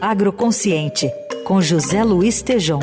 Agroconsciente, com José Luiz Tejom.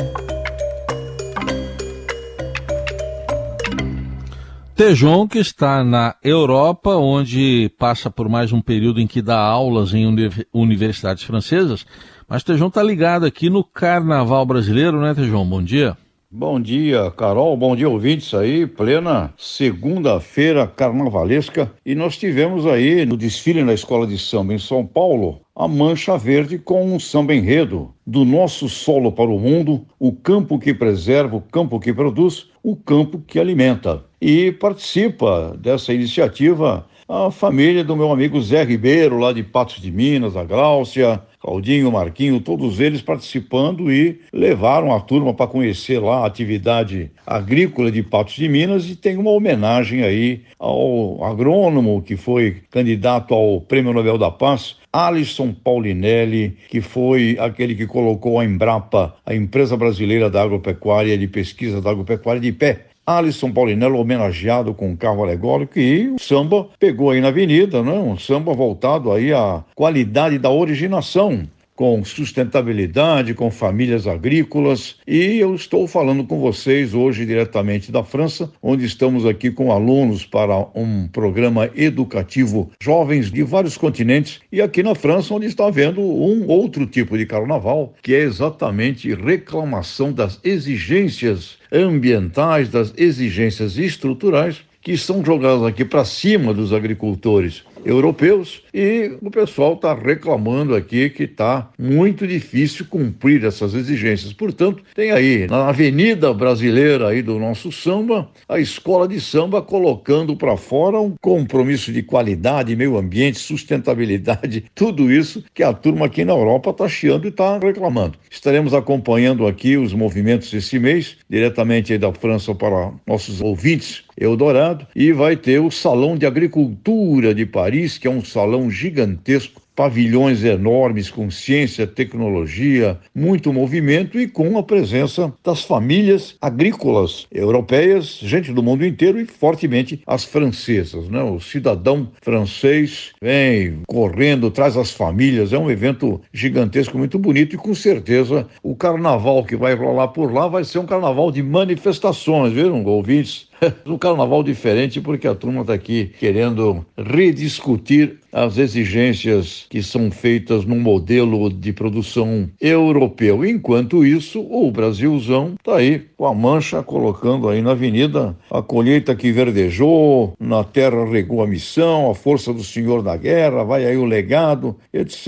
Tejon, que está na Europa, onde passa por mais um período em que dá aulas em universidades francesas, mas Tejon está ligado aqui no Carnaval Brasileiro, né, Tejon? Bom dia. Bom dia, Carol. Bom dia, ouvintes aí. Plena segunda-feira carnavalesca. E nós tivemos aí no desfile na Escola de Samba em São Paulo a Mancha Verde com um samba enredo. Do nosso solo para o mundo, o campo que preserva, o campo que produz, o campo que alimenta. E participa dessa iniciativa a família do meu amigo Zé Ribeiro, lá de Patos de Minas, a Gláucia, Claudinho, Marquinho, todos eles participando e levaram a turma para conhecer lá a atividade agrícola de Patos de Minas e tem uma homenagem aí ao agrônomo que foi candidato ao Prêmio Nobel da Paz, Alisson Paulinelli, que foi aquele que colocou a Embrapa, a empresa brasileira da agropecuária de pesquisa da agropecuária de pé. Alisson Paulinello homenageado com um carro alegórico e o samba pegou aí na avenida, né? Um samba voltado aí à qualidade da originação com sustentabilidade, com famílias agrícolas. E eu estou falando com vocês hoje diretamente da França, onde estamos aqui com alunos para um programa educativo jovens de vários continentes. E aqui na França, onde está havendo um outro tipo de carnaval, que é exatamente reclamação das exigências ambientais, das exigências estruturais que são jogadas aqui para cima dos agricultores europeus e o pessoal está reclamando aqui que está muito difícil cumprir essas exigências. Portanto, tem aí na avenida brasileira aí do nosso samba, a escola de samba colocando para fora um compromisso de qualidade, meio ambiente, sustentabilidade, tudo isso que a turma aqui na Europa está chiando e está reclamando. Estaremos acompanhando aqui os movimentos esse mês, diretamente da França para nossos ouvintes Eldorado, e vai ter o Salão de Agricultura de Paris, que é um salão gigantesco pavilhões enormes com ciência, tecnologia, muito movimento e com a presença das famílias agrícolas europeias, gente do mundo inteiro e fortemente as francesas, né? O cidadão francês vem correndo, traz as famílias, é um evento gigantesco, muito bonito e com certeza o carnaval que vai rolar por lá vai ser um carnaval de manifestações, viram, ouvintes? um carnaval diferente porque a turma está aqui querendo rediscutir as exigências que são feitas num modelo de produção europeu. Enquanto isso, o Brasilzão está aí com a mancha colocando aí na avenida a colheita que verdejou, na terra regou a missão, a força do Senhor da guerra, vai aí o legado, etc.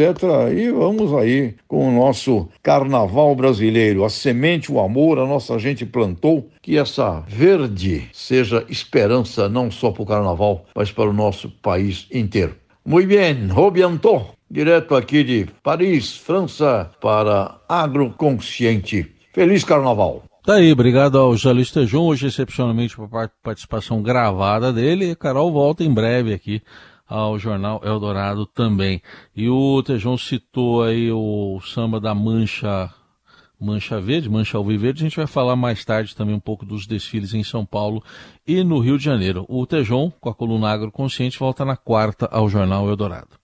E vamos aí com o nosso carnaval brasileiro, a semente, o amor, a nossa gente plantou, que essa verde seja esperança não só para o carnaval, mas para o nosso país inteiro. Muito bem, Robianto, direto aqui de Paris, França, para Agroconsciente. Feliz Carnaval! Tá aí, obrigado ao Jalista Tejon, hoje excepcionalmente por participação gravada dele. Carol volta em breve aqui ao Jornal Eldorado também. E o Tejon citou aí o samba da Mancha Mancha Verde, Mancha Alviverde. A gente vai falar mais tarde também um pouco dos desfiles em São Paulo e no Rio de Janeiro. O Tejon, com a coluna Agroconsciente, volta na quarta ao Jornal Eldorado.